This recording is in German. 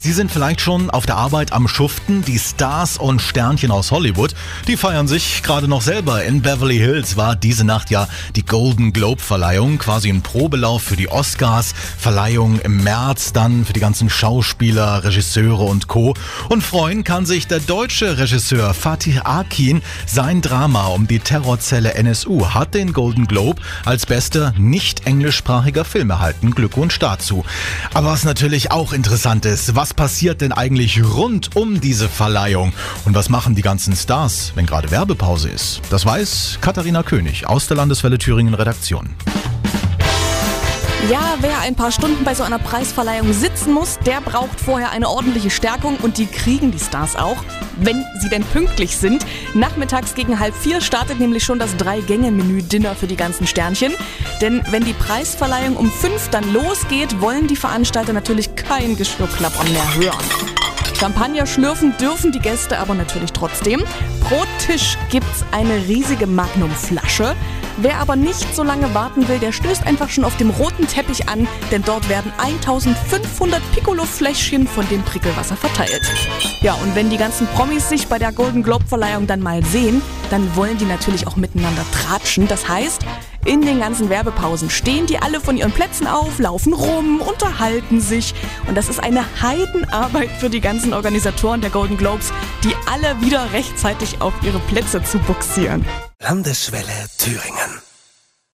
Sie sind vielleicht schon auf der Arbeit am Schuften. Die Stars und Sternchen aus Hollywood, die feiern sich gerade noch selber. In Beverly Hills war diese Nacht ja die Golden Globe Verleihung, quasi ein Probelauf für die Oscars. Verleihung im März dann für die ganzen Schauspieler, Regisseure und Co. Und freuen kann sich der deutsche Regisseur Fatih Akin. Sein Drama um die Terrorzelle NSU hat den Golden Globe als bester nicht englischsprachiger Film erhalten. Glückwunsch dazu. Aber was natürlich auch interessant ist, was was passiert denn eigentlich rund um diese Verleihung? Und was machen die ganzen Stars, wenn gerade Werbepause ist? Das weiß Katharina König aus der Landeswelle Thüringen Redaktion. Ja, wer ein paar Stunden bei so einer Preisverleihung sitzen muss, der braucht vorher eine ordentliche Stärkung und die kriegen die Stars auch, wenn sie denn pünktlich sind. Nachmittags gegen halb vier startet nämlich schon das Drei-Gänge-Menü-Dinner für die ganzen Sternchen. Denn wenn die Preisverleihung um fünf dann losgeht, wollen die Veranstalter natürlich kein Geschirrklappern mehr hören. Champagner schlürfen dürfen die Gäste aber natürlich trotzdem. Pro Tisch gibt's eine riesige Magnum-Flasche. Wer aber nicht so lange warten will, der stößt einfach schon auf dem roten Teppich an, denn dort werden 1500 Piccolo-Fläschchen von dem Prickelwasser verteilt. Ja, und wenn die ganzen Promis sich bei der Golden Globe-Verleihung dann mal sehen, dann wollen die natürlich auch miteinander tratschen. Das heißt, in den ganzen Werbepausen stehen die alle von ihren Plätzen auf, laufen rum, unterhalten sich. Und das ist eine Heidenarbeit für die ganzen Organisatoren der Golden Globes, die alle wieder rechtzeitig auf ihre Plätze zu buxieren. Landeswelle Thüringen.